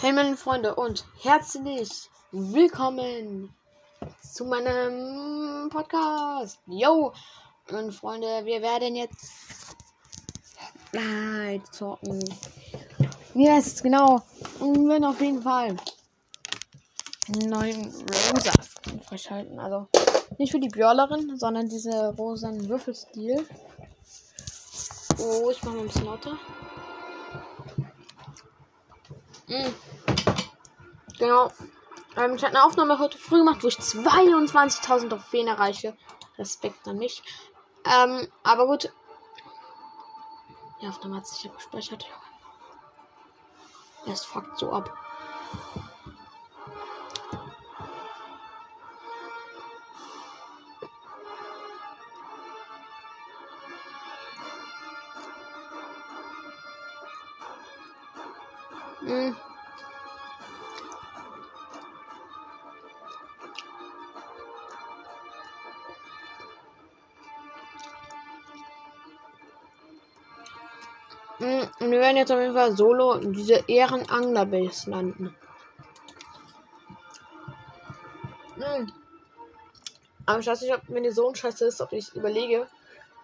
Hey meine Freunde und herzlich willkommen zu meinem Podcast. Yo, meine Freunde, wir werden jetzt gleich zocken. Wie heißt es genau? Und wir werden auf jeden Fall einen neuen Rosa freischalten. Also nicht für die Brawlerin, sondern diese rosanen Würfelstil. Oh, ich mache mal ein bisschen lauter. Mhm. Genau. Ähm, ich hatte eine Aufnahme heute früh gemacht, wo ich 22.000 Trophäen erreiche. Respekt an mich. Ähm, aber gut. Die Aufnahme hat sich abgespeichert. Es fuckt so ab. Jetzt auf jeden Fall solo diese Ehrenangler-Base landen. Hm. Aber ich weiß nicht, ob wenn die so ein Scheiße ist, ob ich überlege,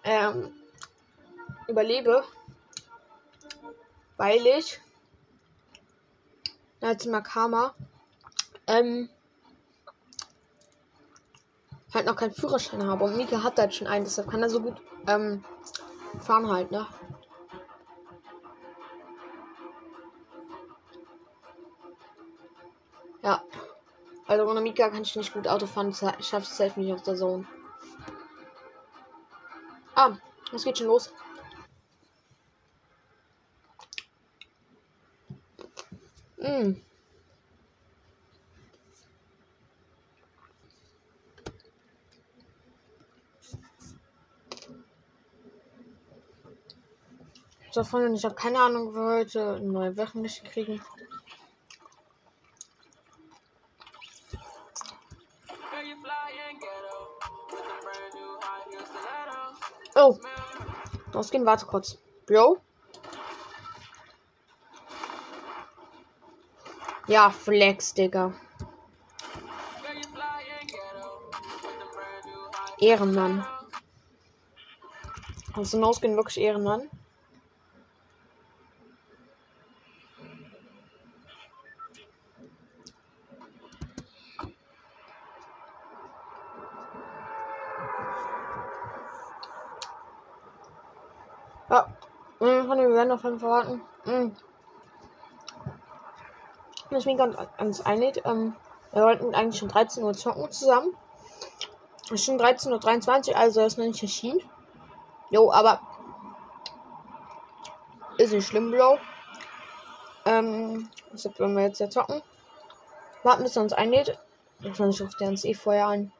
ähm, überlebe, weil ich als Makama ähm, halt noch keinen Führerschein habe und Mika hat halt schon einen, deshalb kann er so gut ähm, fahren halt, ne? Ja. Also ohne Mika kann ich nicht gut Auto fahren, ich schaffe es selbst nicht auf der Zone. Ah, es geht schon los. Mm. So, Freunde, ich habe keine Ahnung, ob wir heute eine neue wöchentliche kriegen. Oh. Rausgehen, warte kurz. Bro? Ja, Flex, Digga. Ehrenmann. Also hinausgehen wirklich Ehrenmann. Wir werden auf jeden Fall verraten. Mhm. Ich bin ganz, ganz einlädt. Ähm, wir wollten eigentlich schon 13 Uhr zocken zusammen. Es ist schon 13.23 Uhr, also ist noch nicht erschienen. Jo, aber ist nicht schlimm, Bro. Ähm, deshalb wollen wir jetzt ja zocken. Warten, bis er uns einlädt. Wahrscheinlich ruft er uns eh vorher an.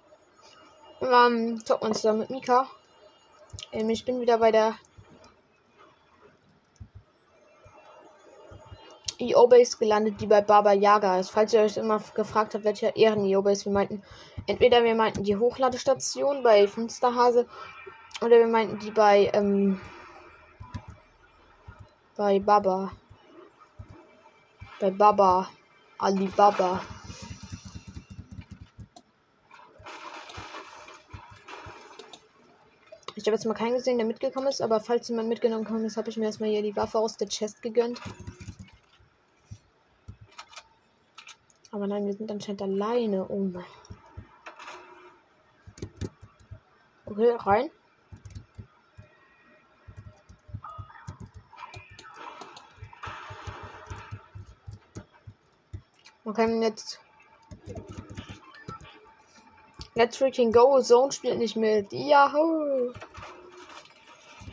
Und dann zocken wir uns zusammen mit Mika. Ähm, ich bin wieder bei der EO-Base gelandet, die bei Baba Yaga ist. Falls ihr euch immer gefragt habt, welche Ehren-EO-Base wir meinten. Entweder wir meinten die Hochladestation bei Finsterhase oder wir meinten die bei, ähm, bei Baba. Bei Baba. Alibaba. Ich habe jetzt mal keinen gesehen, der mitgekommen ist, aber falls jemand mitgenommen ist, habe ich mir erstmal hier die Waffe aus der Chest gegönnt. Aber nein, wir sind anscheinend alleine. Oh mein. Okay, rein. Okay, jetzt. Let's freaking go. Zone spielt nicht mit. Yahoo!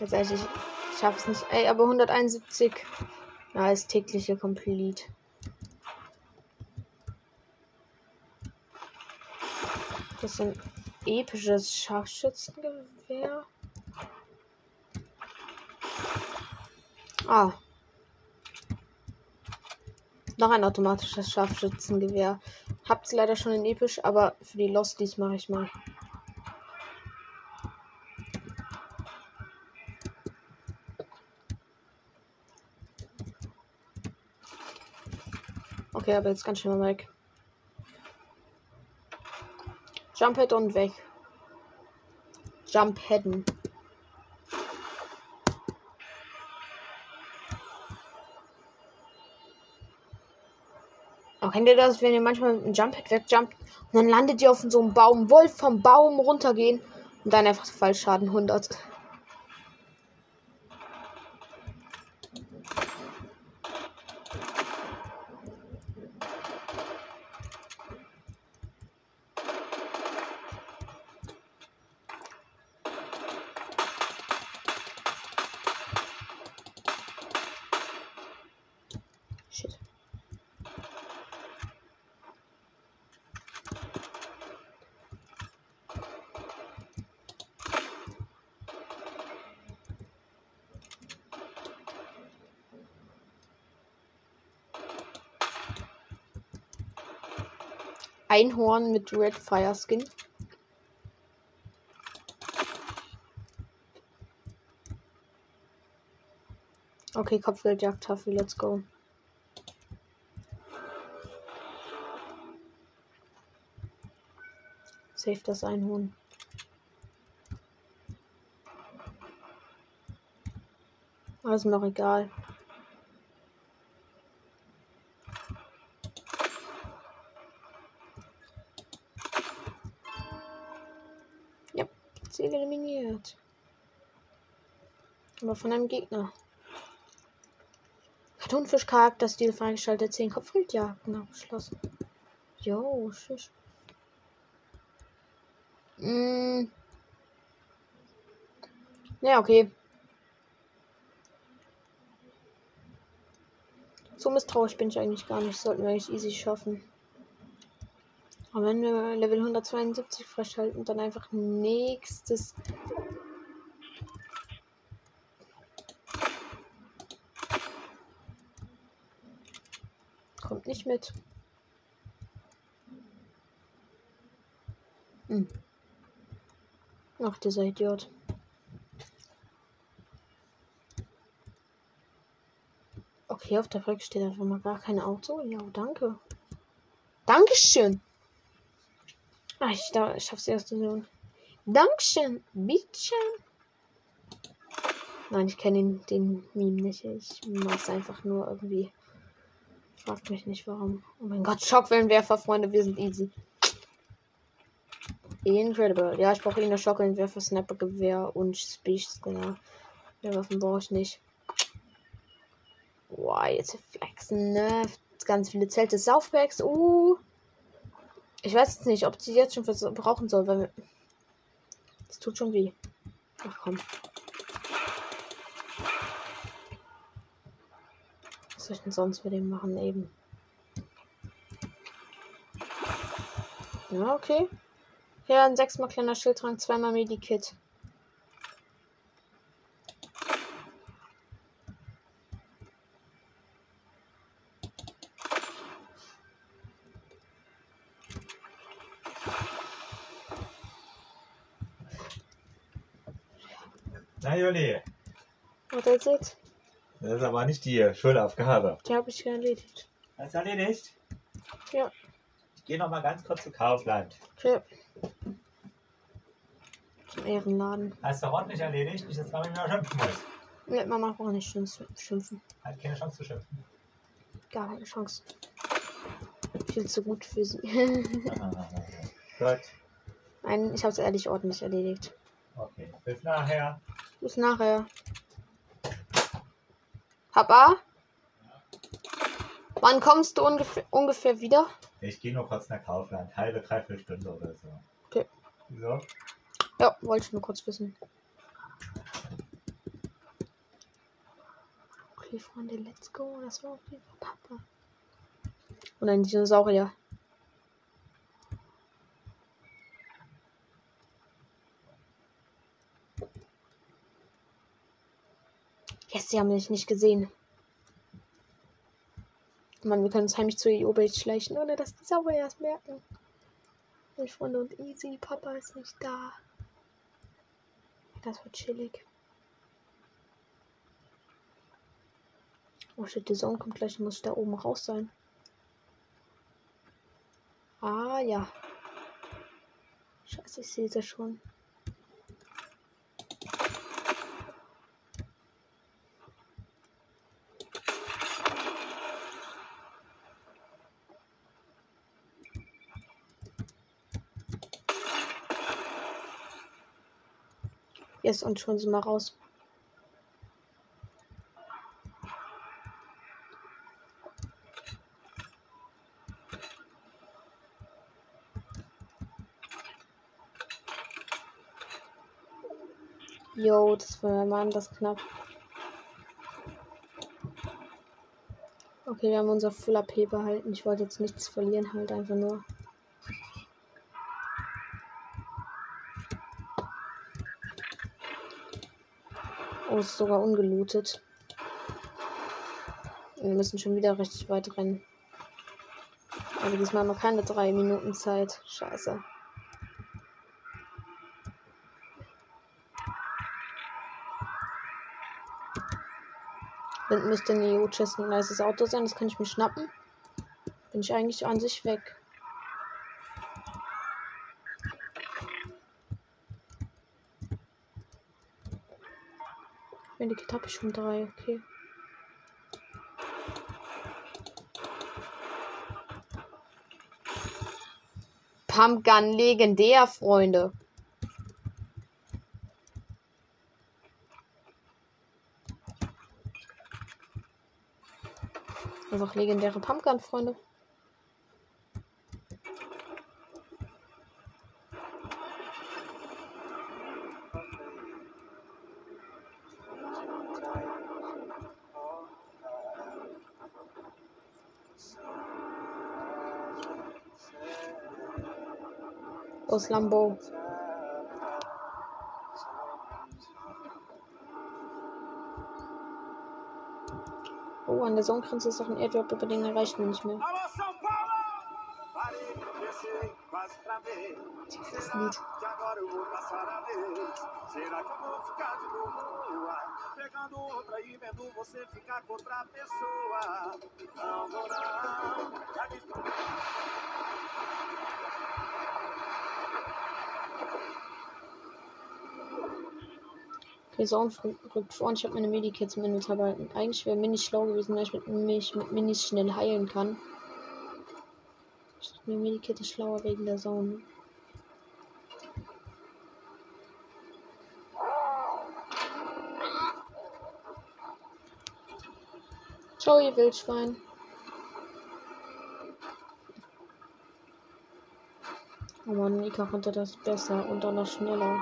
Jetzt ich, schaff's nicht. Ey, aber 171. Ja, ist tägliche Complete. Das ist ein episches Scharfschützengewehr. Ah. Noch ein automatisches Scharfschützengewehr. Hab's leider schon in episch, aber für die Losties mache ich mal. Okay, aber jetzt ganz schnell mal weg. Jump Head und weg. Jump Headen. Auch kennt ihr das, wenn ihr manchmal mit einem Jump Head wegjumpt und dann landet ihr auf so einem Baum, wollt vom Baum runtergehen und dann einfach Fallschaden 100. Einhorn mit Red Fire Skin. Okay, Kopfgeldjagdtafel, let's go. Save das Einhorn. Also noch egal. Aber von einem Gegner. Kartonfisch Charakterstil freigeschaltet, 10 Kopfgeldjagden abgeschlossen. Jo, schisch. Mm. Ja, okay. So misstrauisch bin ich eigentlich gar nicht. Sollten wir eigentlich easy schaffen. Aber wenn wir Level 172 freischalten, dann einfach nächstes. Kommt nicht mit. Hm. Ach, dieser Idiot. Okay, auf der Folge steht einfach mal gar kein Auto. Ja, danke. Dankeschön. Ah, ich, da, ich hab's erst gesehen. Dankeschön. Bitteschön. Nein, ich kenne den, den Meme nicht. Ich mach's einfach nur irgendwie. Fragt mich nicht warum. Oh mein Gott, Schockwellenwerfer, Freunde, wir sind easy. Incredible. Ja, ich brauche ihn Schockwellenwerfer, Sniper, Gewehr und Speech, genau. Ja, Waffen brauche ich nicht. Boah, jetzt flexen, ne? Ganz viele Zelte, Southpacks. Uh. Ich weiß jetzt nicht, ob sie jetzt schon brauchen soll, weil. Das tut schon weh. Ach komm. Was soll ich denn sonst mit dem machen? Eben. Ja, okay. Ja, ein sechsmal kleiner Schildtrank, zweimal Medikit. Na Juli, What is it? Das ist aber nicht die Schulaufgabe. Die habe ich erledigt. Hast du erledigt? Ja. Ich gehe noch mal ganz kurz zu Kaufland. Okay. Zum Ehrenladen. Hast du ordentlich erledigt? Nicht, dass Mama mir schimpfen muss. Ne, Mama braucht nicht schimpf- schimpfen. Hat keine Chance zu schimpfen. Gar keine Chance. Viel zu gut für sie. Gut. Nein, ich habe es ehrlich ordentlich erledigt. Okay. Bis nachher. Bis nachher. Papa? Wann kommst du ungefähr, ungefähr wieder? Ich gehe nur kurz nach Kaufland. Halbe, dreiviertel Stunde oder so. Okay. So. Ja, wollte ich nur kurz wissen. Okay, Freunde, let's go. Das war auf jeden Fall Papa. Und ein Dinosaurier. Yes, sie haben mich nicht gesehen. Mann, wir können uns heimlich zu EO-Base schleichen, ohne dass die Sauber erst merken. Meine Freunde und Easy, Papa ist nicht da. Das wird chillig. Oh shit, die Sonne kommt gleich, muss ich da oben raus sein. Ah ja. Scheiße, ich sehe sie schon. Yes, und schon sind wir raus. Jo, das war Mann, das knapp. Okay, wir haben unser Full AP behalten. Ich wollte jetzt nichts verlieren, halt einfach nur. Oh, ist sogar ungelootet. Wir müssen schon wieder richtig weit rennen. Aber diesmal haben wir keine drei Minuten Zeit. Scheiße. Hinten müsste ein EU-Chest ein nices Auto sein. Das kann ich mir schnappen. Bin ich eigentlich an sich weg. Medikit habe ich schon drei, okay. Pumpgun legendär, Freunde. Einfach legendäre Pumpgun, Freunde. Aus Lambo. Oh, an der Sonnengrenze ist noch ein Airdrop, aber den erreichen wir nicht mehr. Das Lied. Okay, so rückt vor und ich habe meine Medikits im Inventar behalten. Eigentlich wäre Mini schlau gewesen, weil ich mit, mich mit Minis schnell heilen kann. Ich dachte mir, Medikit ist schlauer wegen der Zone. Ciao, ihr Wildschwein. Oh man, Nika konnte das besser und auch noch schneller.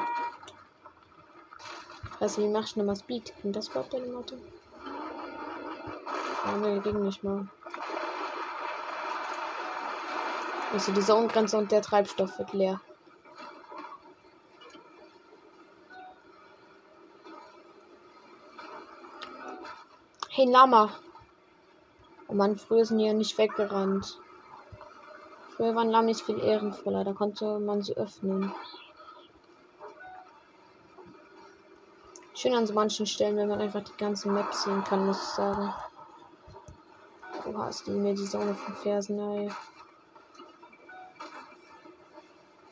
Also, wie machst du nochmal Speed? Ging das überhaupt deine Motto? Ja, ne, ging nicht mal. Also, die Zone-Grenze und der Treibstoff wird leer. Hey, Lama. Oh Mann, früher sind die ja nicht weggerannt. Früher waren Lamis viel ehrenvoller, da konnte man sie öffnen. Schön an so manchen Stellen, wenn man einfach die ganze Map sehen kann, muss ich sagen. Oha, ist die mir die Sonne von Fersen, ey.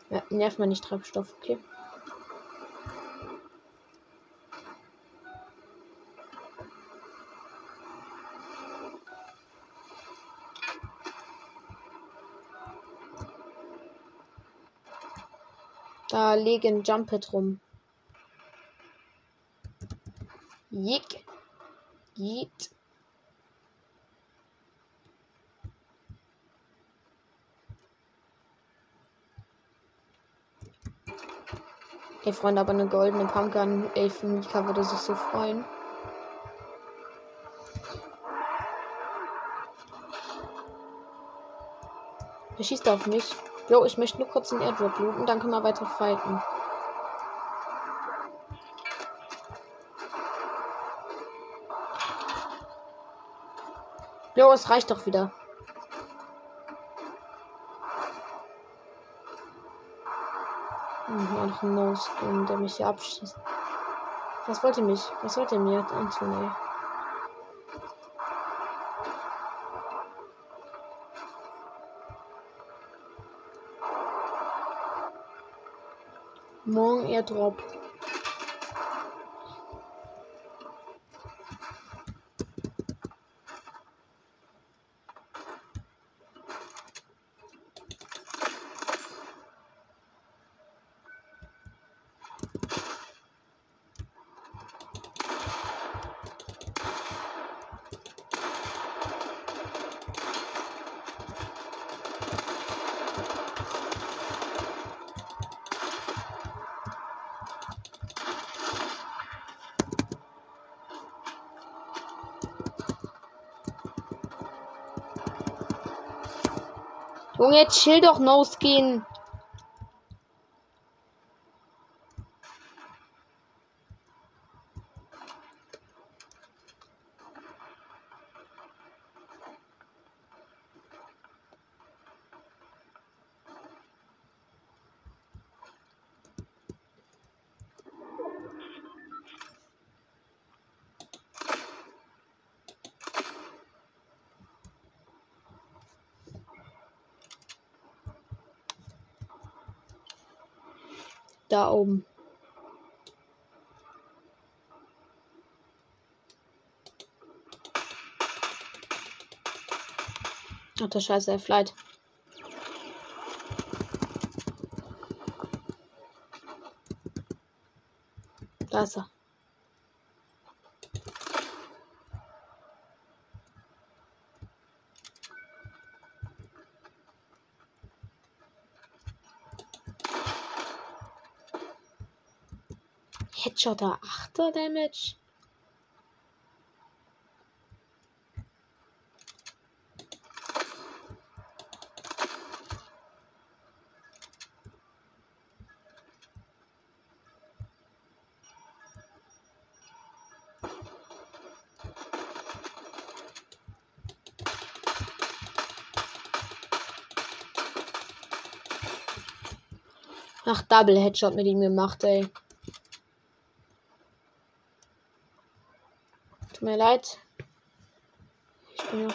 Ja, nervt man nicht Treibstoff, okay. Da liegen Jumpet rum. Jick. Jeet. Ey, Freunde, aber eine goldene Pumpgun. Für Mika würde sich so freuen. Er schießt auf mich. Jo, ich möchte nur kurz den Airdrop looten, dann können wir weiter fighten. Jo, es reicht doch wieder. Hm, noch ein No-Skin, der mich hier abschießt. Was wollt ihr mich? Was wollt ihr mir, Anthony? Morgen Airdrop. Drop. Junge, chill doch, No Skin. Da oben. Ach der Scheiße, er flight. Da ist er. Headshot 8er Damage. Ach, Double Headshot mit ihm gemacht, ey. Mir leid. Ich bin noch.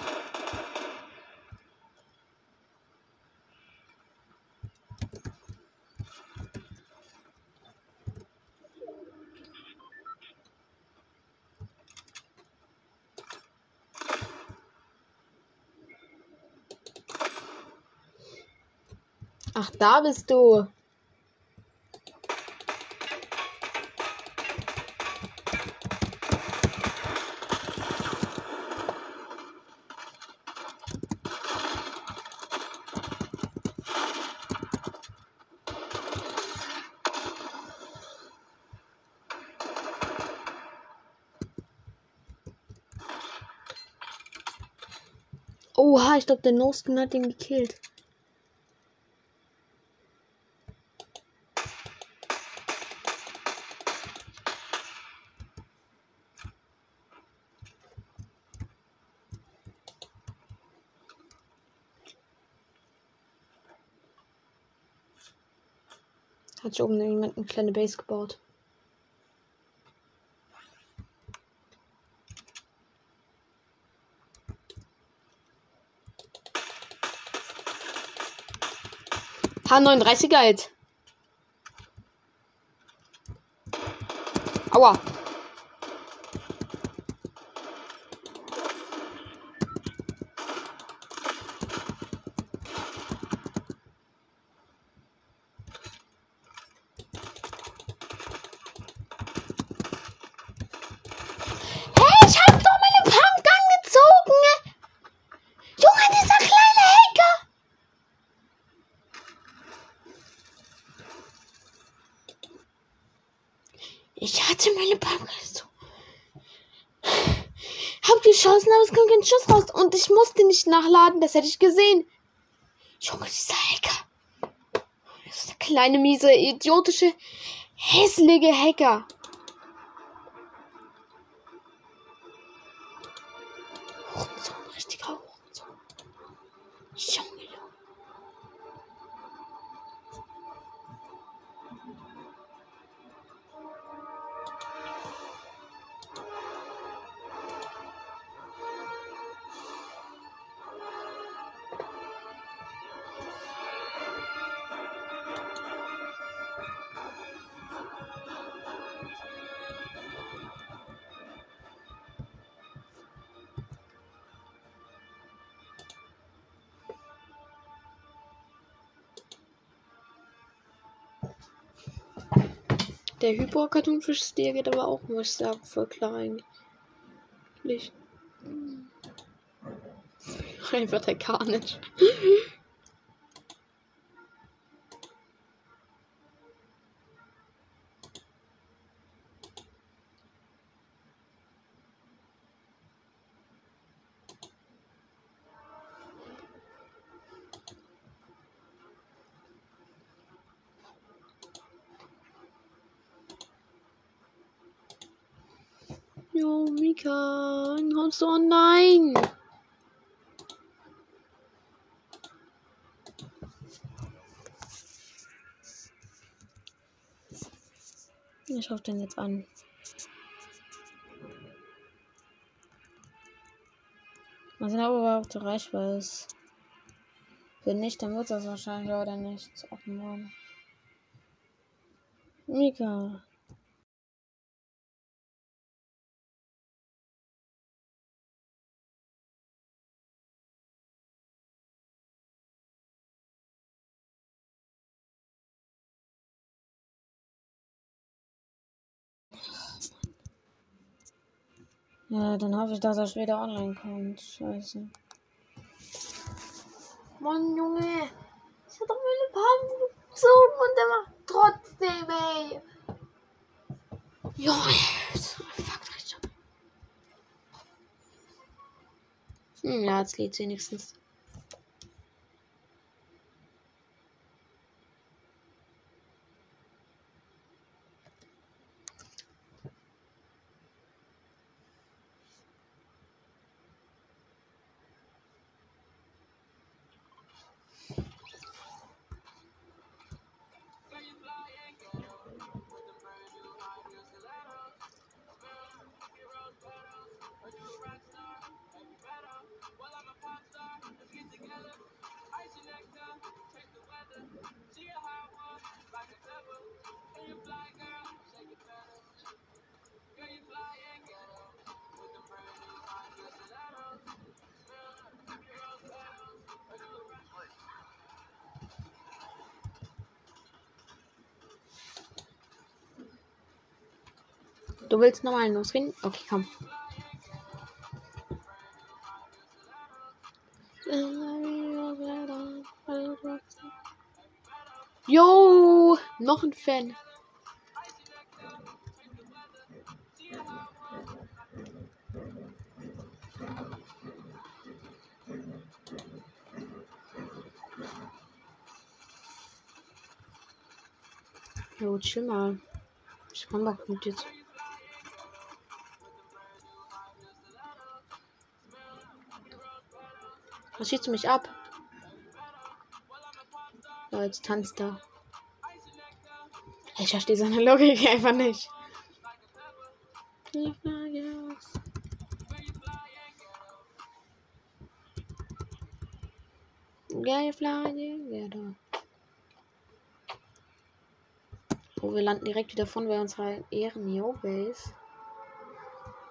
Ach, da bist du. Oha, ich glaube, der No-Skin hat ihn gekillt. Hat sich oben jemand eine kleine Base gebaut. H39er jetzt. Aua. Hey, ich hab doch meine Pumpgun gezogen. Junge, dieser kleine Hacker. Ich hatte meine Pumpgun gezogen. Hab geschossen, aber es kam kein Schuss raus. Und ich musste nicht nachladen, das hätte ich gesehen. Junge, dieser Hacker. Das ist der kleine, miese, idiotische, hässliche Hacker. Der Hyper-Kartonfisch-Stil geht aber auch, muss ich sagen, voll klar eigentlich. Einfach der Carnage. Jo, Mika, kommst du? Oh nein! Ich hoffe den jetzt an. Mal sehen, ob er überhaupt erreichbar ist. Wenn nicht, dann wird das wahrscheinlich oder nicht worden. Mika. Ja, dann hoffe ich, dass er später online kommt. Scheiße. Mann, Junge. Ich hab doch meine Minuten gezogen und der macht trotzdem, ey. Junge. Fuck, schon. Hm, ja, jetzt lädt wenigstens. Du willst nochmal losgehen? Okay, komm. Yo, noch ein Fan. Jo, chill mal. Ich komm doch mit dir zu. Was schießt du mich ab? Ja, jetzt tanzt er. Ich verstehe seine Logik einfach nicht. Geil, ja, da. Oh, wir landen direkt wieder von bei unserer Ehren-Yo-Base.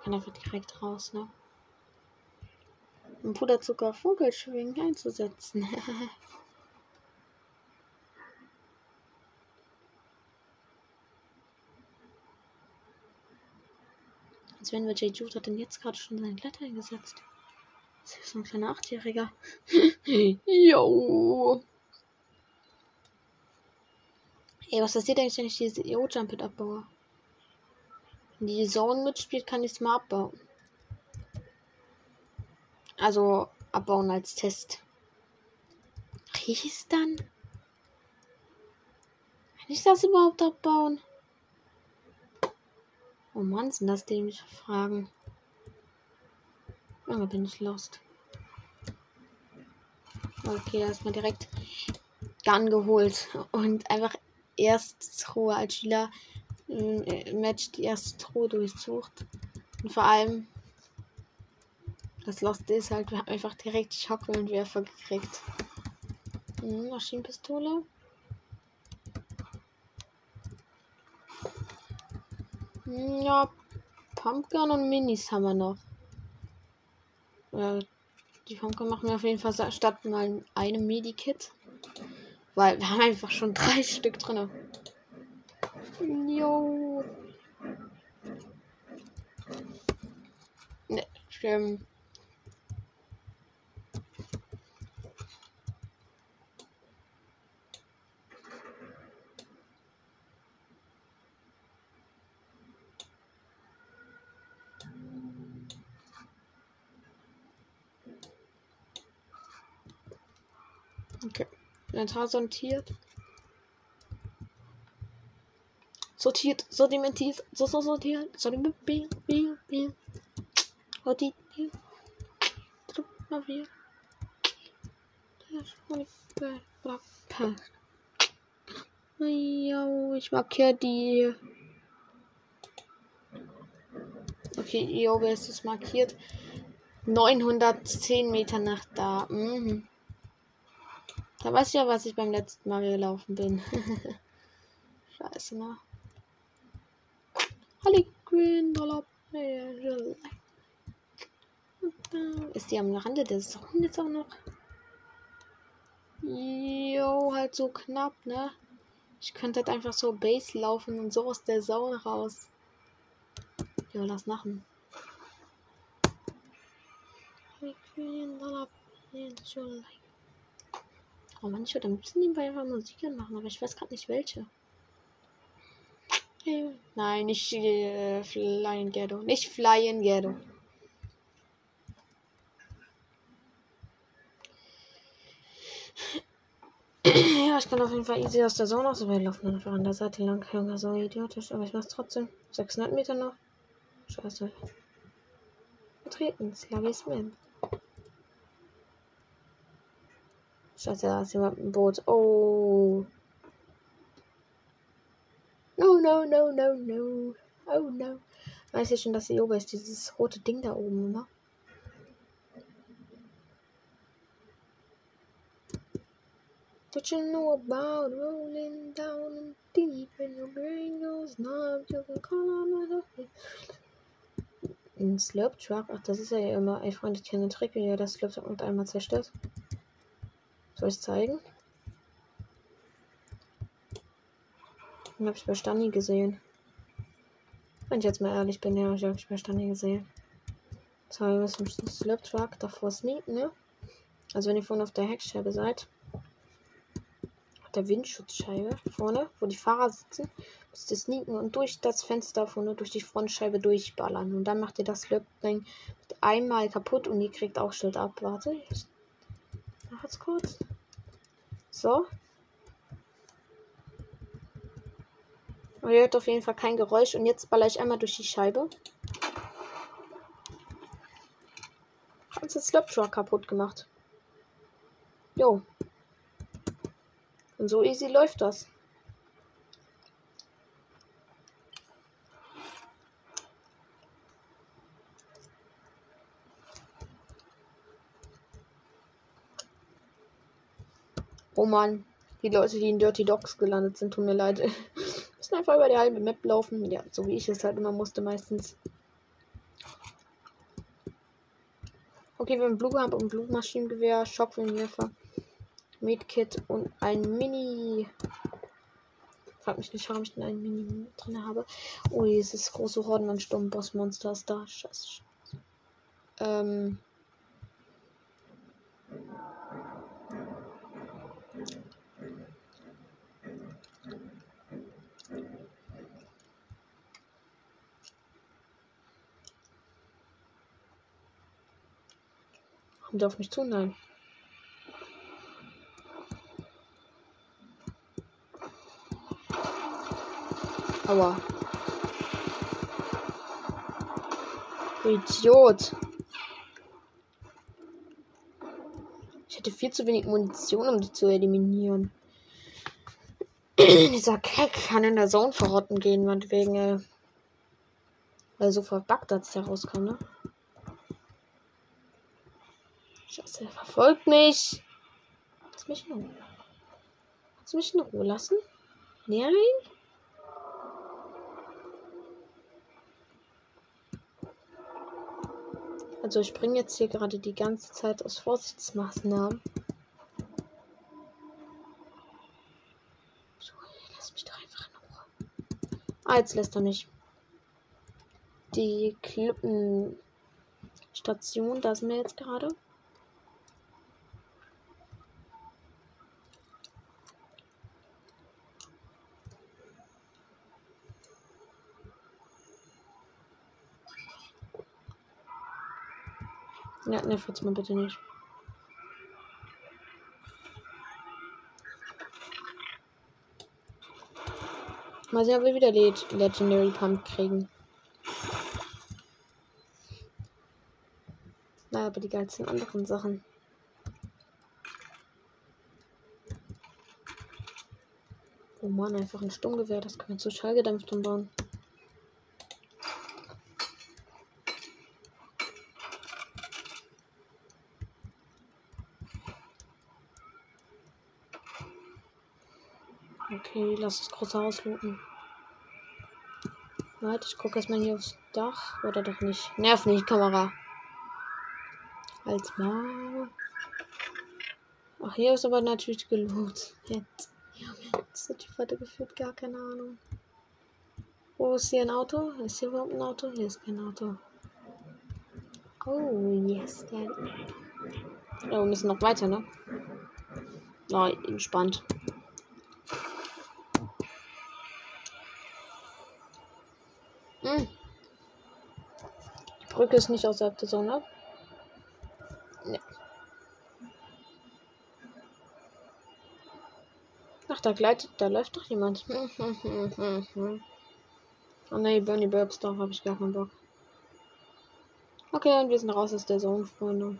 Kann einfach direkt raus, ne? Um Puderzucker Vogelschwingen einzusetzen. Als wenn wir J. Jude hat denn jetzt gerade schon seinen Kletter eingesetzt. Das ist so ein kleiner Achtjähriger. Jo. Ey, was passiert eigentlich, wenn ich diese EO-Jump abbaue? Wenn die Zone mitspielt, kann ich es mal abbauen. Also abbauen als Test. Es dann? Kann ich das überhaupt abbauen? Oh Mann, sind das dämliche Fragen. Lange bin ich lost. Okay, erstmal direkt Gun geholt und einfach erst Truhe als Schüler äh, Match die erste Truhe durchsucht. Und vor allem das Lost ist halt, wir haben einfach direkt Schockwellenwerfer gekriegt. Hm, Maschinenpistole. Hm, ja, Pumpgun und Minis haben wir noch. Äh, die Pumpgun machen wir auf jeden Fall statt mal einem Medikit. Weil wir haben einfach schon drei Stück drin. Jo. Ne, stimmt. Okay. Inventar sortiert. Sortiert, sortimentiert, so, so sortiert, sortiert. Wieder. Jo, ich markiere die. Okay, jo, wer ist es markiert? 910 Meter nach da. Mhm. Da weiß ich ja, was ich beim letzten Mal gelaufen bin. Scheiße, ne? Holly Green Dollar. Ist die am Rande des Saunen jetzt auch noch? Jo, halt so knapp, ne? Ich könnte halt einfach so Base laufen und so aus der Zone raus. Jo, lass machen. Oh man, ich würde am liebsten nebenbei Musik machen, aber ich weiß gerade nicht welche. Nein, nicht äh, Flying Ghetto. Nicht Flying Ghetto. ja, ich kann auf jeden Fall easy aus der Zone aus, aber wir laufen einfach an der Seite lang. Junge, so idiotisch, aber ich mach's trotzdem. 600 Meter noch. Scheiße. Vertreten, Slavismen. Scheiße, da ist jemand im Boot. Oh. No, no, no, no, no. Oh no. Weiß ich schon, dass hier oben ist, dieses rote Ding da oben, ne? What you know about rolling down and deep and your brain goes numb, you can call on Ein Slurp Truck, ach, das ist ja immer, ey Freunde, ich kenne den Trick, wie ihr das Slurp Truck einmal zerstört. Soll ich zeigen? Den habe ich bei Stani gesehen. Wenn ich jetzt mal ehrlich bin, ja, ich habe ich bei Stani gesehen. Wir müssen den Slurp Truck davor sneaken, ne? Also wenn ihr vorne auf der Heckscheibe seid, auf der Windschutzscheibe vorne, wo die Fahrer sitzen, müsst ihr sneaken und durch das Fenster vorne, durch die Frontscheibe durchballern. Und dann macht ihr das Slurp-Ding einmal kaputt und ihr kriegt auch Schild ab. Warte, ich mach jetzt kurz. So, Und ihr hört auf jeden Fall kein Geräusch. Und jetzt baller ich einmal durch die Scheibe. Ganze Slurp kaputt gemacht. Jo. Und so easy läuft das. Oh Mann, die Leute, die in Dirty Dogs gelandet sind, tun mir leid. Müssen einfach über die halbe Map laufen. Ja, so wie ich es halt immer musste meistens. Okay, wir haben Blue Pump und Blue Maschinengewehr, Schockwindwerfer, Medkit und ein Mini. Frag mich nicht, warum ich denn ein Mini drin habe. Oh, dieses große Horden an Sturmbossmonster ist da. Scheiße. Ähm. Kommt auf mich zu? Nein. Aua. Idiot. Ich hatte viel zu wenig Munition, um die zu eliminieren. Dieser Keck kann in der Zone verrotten gehen, meinetwegen, äh, weil so verbuggt als der rauskam, ne? Scheiße, er verfolgt mich. Lass mich in Ruhe. Du mich in Ruhe lassen? Nein? Also ich bringe jetzt hier gerade die ganze Zeit aus Vorsichtsmaßnahmen. So, lass mich doch einfach in Ruhe. Ah, jetzt lässt er mich. Die Klippenstation, da sind wir jetzt gerade. Ja, ne, jetzt mal bitte nicht. Mal sehen, ob wir wieder Leg Legendary Pump kriegen. Na, aber die geilsten anderen Sachen. Oh Mann, einfach ein Sturmgewehr, das kann man zu Schallgedämpft umbauen. Okay, lass das große Haus looten. Warte, ich gucke erstmal hier aufs Dach. Oder doch nicht. Nerv nicht, Kamera. Als mal. Ach, hier ist aber natürlich geloot. Jetzt. Das hat die Vater gefühlt gar keine Ahnung. Wo ist hier ein Auto? Ist hier überhaupt ein Auto? Hier ist kein Auto. Oh, yes. Ja, wir müssen noch weiter, ne? Oh, entspannt. Hm. Die Brücke ist nicht außerhalb der Sonne. Ne? Ach, da gleitet, da läuft doch jemand. oh ne, Bernie Burbs, doch, habe ich gar keinen Bock. Okay, und wir sind raus aus der Zone, Freunde.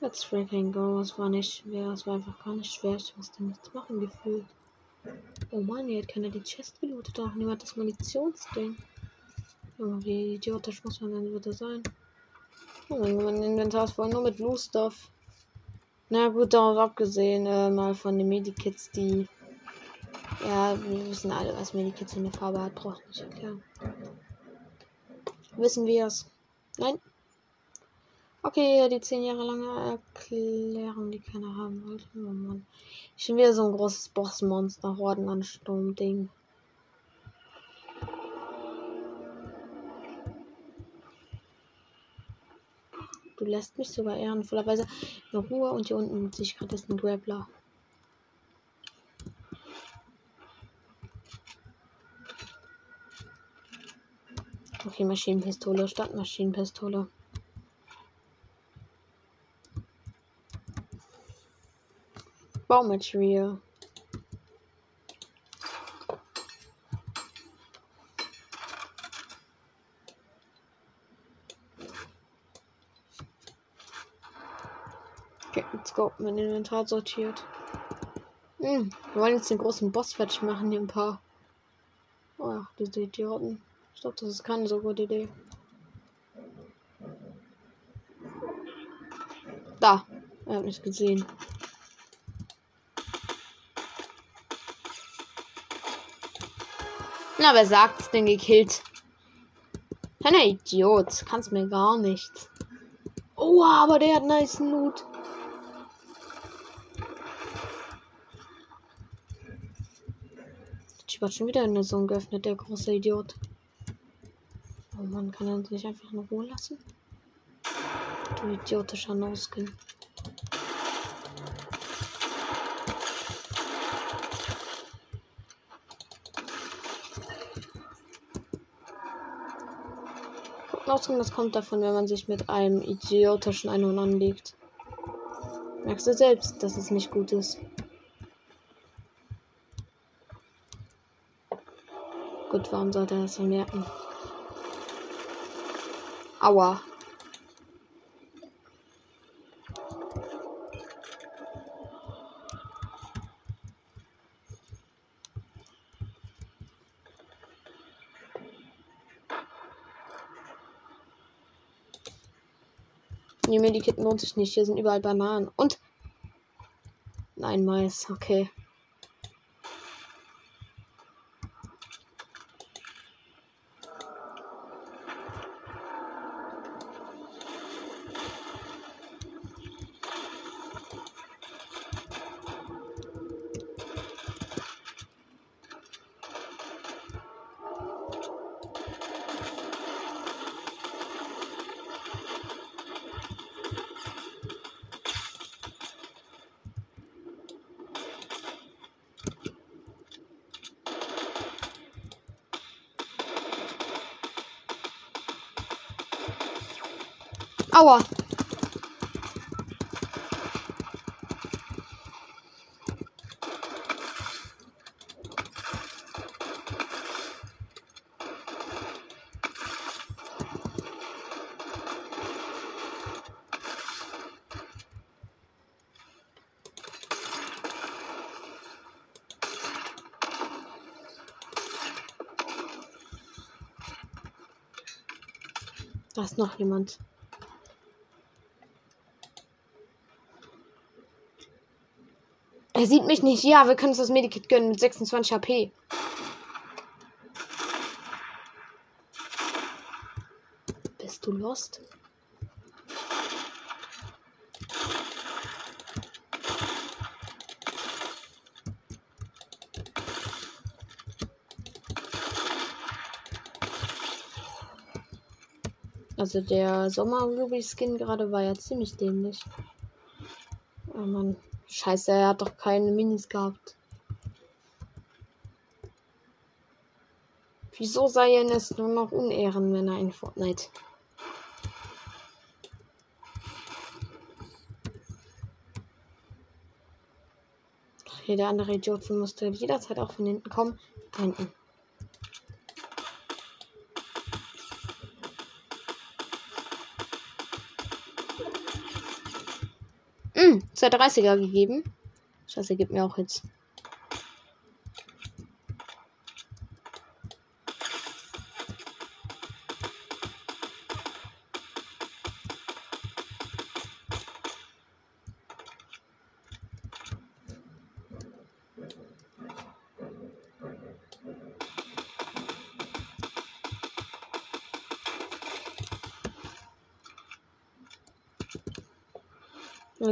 Let's freaking go. Es war nicht schwer, es war einfach gar nicht schwer. Ich musste nichts machen gefühlt. Oh Mann, hier hat keiner die Chest gelootet, auch niemand das Munitionsding. Wie idiotisch muss man denn bitte sein? Oh, mein Inventar ist voll nur mit Blue Stuff. Na gut, darauf abgesehen, äh, mal von den Medikits, die. Ja, wir wissen alle, was Medikits in der Farbe hat, braucht nicht erklären. Wissen wir es? Nein? Okay, die zehn Jahre lange Erklärung, die keiner haben wollte. Oh Mann. Ich bin wieder so ein großes Bossmonster, Du lässt mich sogar ehrenvollerweise in Ruhe und hier unten sehe ich gerade ein Grappler. Okay, Maschinenpistole statt Maschinenpistole. Baumaterial. go. Mein Inventar sortiert. Hm, wir wollen jetzt den großen Boss fertig machen, hier ein paar. Oh, diese Idioten. Ich glaube, das ist keine so gute Idee. Da. Er hat mich gesehen. Na, wer sagt es denn gekillt? Ein Idiot. Kannst mir gar nichts. Oh, aber der hat nice Loot. Ich war schon wieder in der Zone geöffnet, der große Idiot. Oh man, kann er uns nicht einfach in Ruhe lassen? Du idiotischer No-Skin. Das kommt davon, wenn man sich mit einem idiotischen Einhorn anlegt. Merkst du selbst, dass es nicht gut ist. Gut, warum sollte er das vermerken? Aua. Die Medikitten lohnt sich nicht. Hier sind überall Bananen. Und. Nein, Mais. Okay. Aua. Da ist noch jemand. Er sieht mich nicht. Ja, wir können uns das Medikit gönnen mit 26 HP. Bist du lost? Also der Sommer Ruby Skin gerade war ja ziemlich dämlich. Oh Mann. Scheiße, er hat doch keine Minis gehabt. Wieso seien es nur noch Unehrenmänner in Fortnite? Hier, der andere Idiot musste jederzeit auch von hinten kommen. Da hinten. 230er gegeben. Scheiße, gibt mir auch Hits.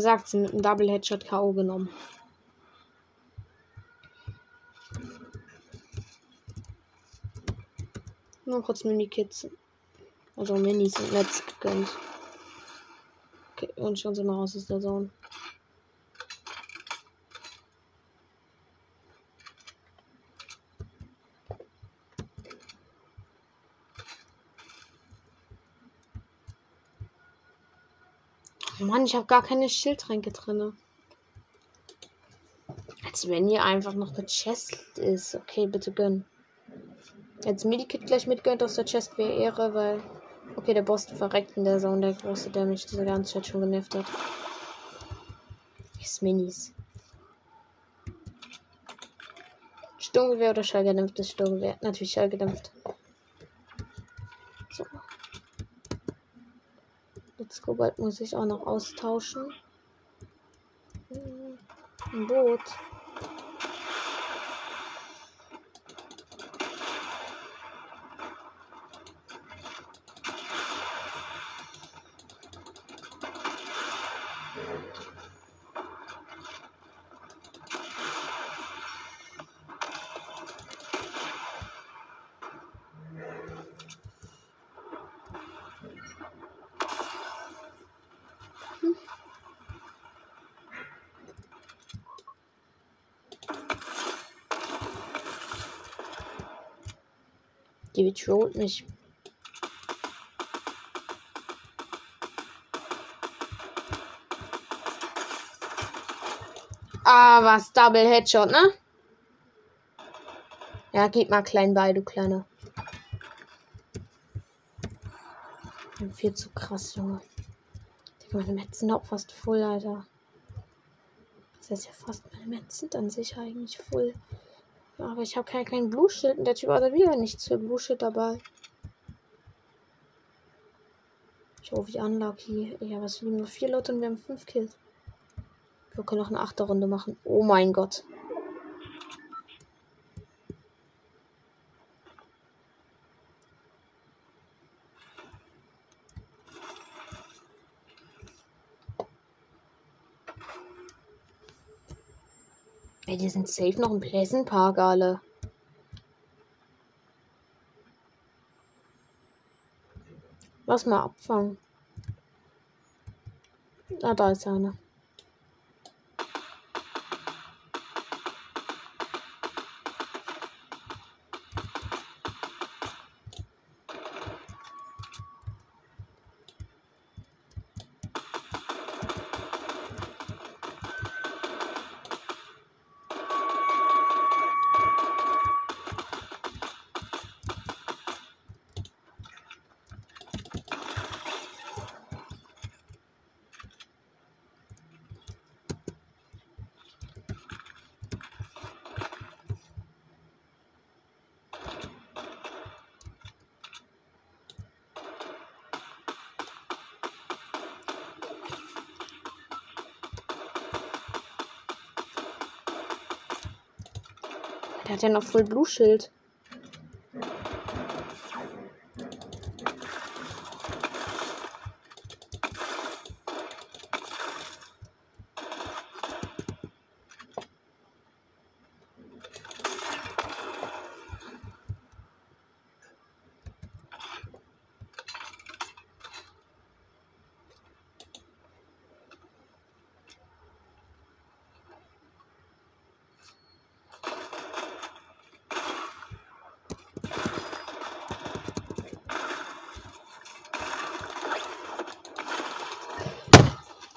Er sagt sie mit einem Double Headshot K.O. genommen. Nur kurz Mini-Kids. Also Minis und Netz gegönnt. Okay, und schon sind wir raus aus der Zone. Ich habe gar keine Schildtränke drin. Als wenn hier einfach noch eine Chest ist. Okay, bitte gönn. Jetzt Medikit gleich mitgönnt aus der Chest wäre Ehre, weil. Okay, der Boss verreckt in der Zone, der große, der mich diese ganze Zeit schon genervt hat. Yes, Minis. Sturmgewehr oder schallgedämpftes Sturmgewehr? Natürlich schallgedämpft. So. Jetzt muss ich auch noch austauschen. Hm, Ein Boot. Die trollt mich. Ah, was? Double Headshot, ne? Ja, gib mal klein bei, du Kleiner. Viel zu krass, Junge. Meine Metzen sind auch fast voll, Alter. Das heißt ja fast, meine Metzen sind an sich eigentlich voll. Aber ich habe kein, kein Blue-Schild und der Typ hat wieder nichts für Blue-Schild dabei. Ich hoffe, wie unlucky. Ja, was liegen nur vier Leute und wir haben fünf Kills. Wir können noch eine achte Runde machen. Oh mein Gott. Ey, die sind safe noch im Pleasant Park alle. Lass mal abfangen. Ah, da ist einer. Hat ja noch voll Blue Schild.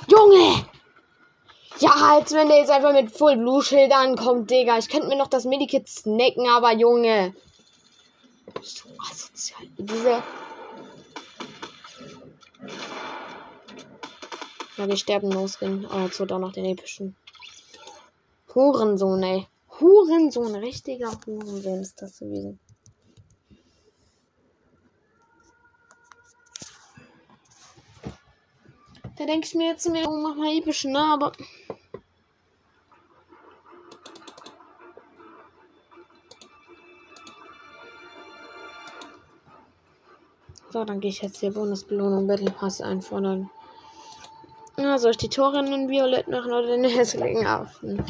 Junge! Ja, als wenn der jetzt einfach mit Full Blue Schild ankommt, Digga. Ich könnte mir noch das Medikit snacken, aber Junge. So asozial. Diese. Ja, wir sterben losgehen. Aber jetzt wird auch noch den epischen. Hurensohn, ey. Hurensohn. Richtiger Hurensohn ist das gewesen. Da denke ich mir jetzt mir, oh, mach mal episch, ne? Aber. So, dann gehe ich jetzt hier Bonusbelohnung Battle Pass einfordern. Ja, soll ich die Tore in Violett machen oder den hässlichen Affen?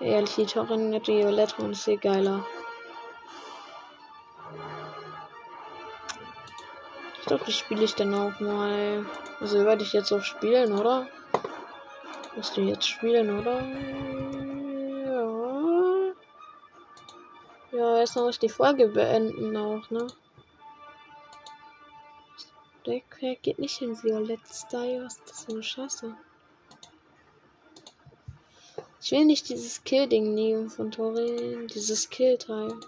Ehrlich, die Tore in Violett machen ist viel geiler. Ich glaube, die spiele ich dann auch mal. Also werde ich jetzt auch spielen, oder? Musst du jetzt spielen, oder? Jetzt noch die Folge beenden auch, ne? Der geht nicht in Violett Style. Was ist das für eine Scheiße? Ich will nicht dieses Kill-Ding nehmen von Torin. Dieses Kill-Teil.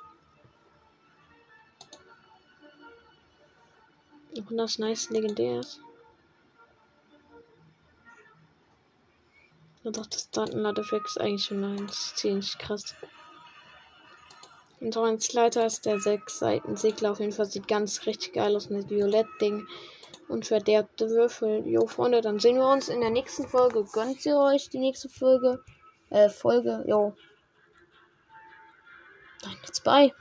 Und das nice legendär ist. Ja, doch, das Datenladeflex ist eigentlich schon eins. Ziemlich krass. Und so ein Leiter ist der sechs Seiten Segler. Auf jeden Fall sieht ganz richtig geil aus mit Violett-Ding und verderbte Würfel. Jo, Freunde, dann sehen wir uns in der nächsten Folge. Gönnt ihr euch die nächste Folge? Äh, Folge, jo. Dann jetzt bye.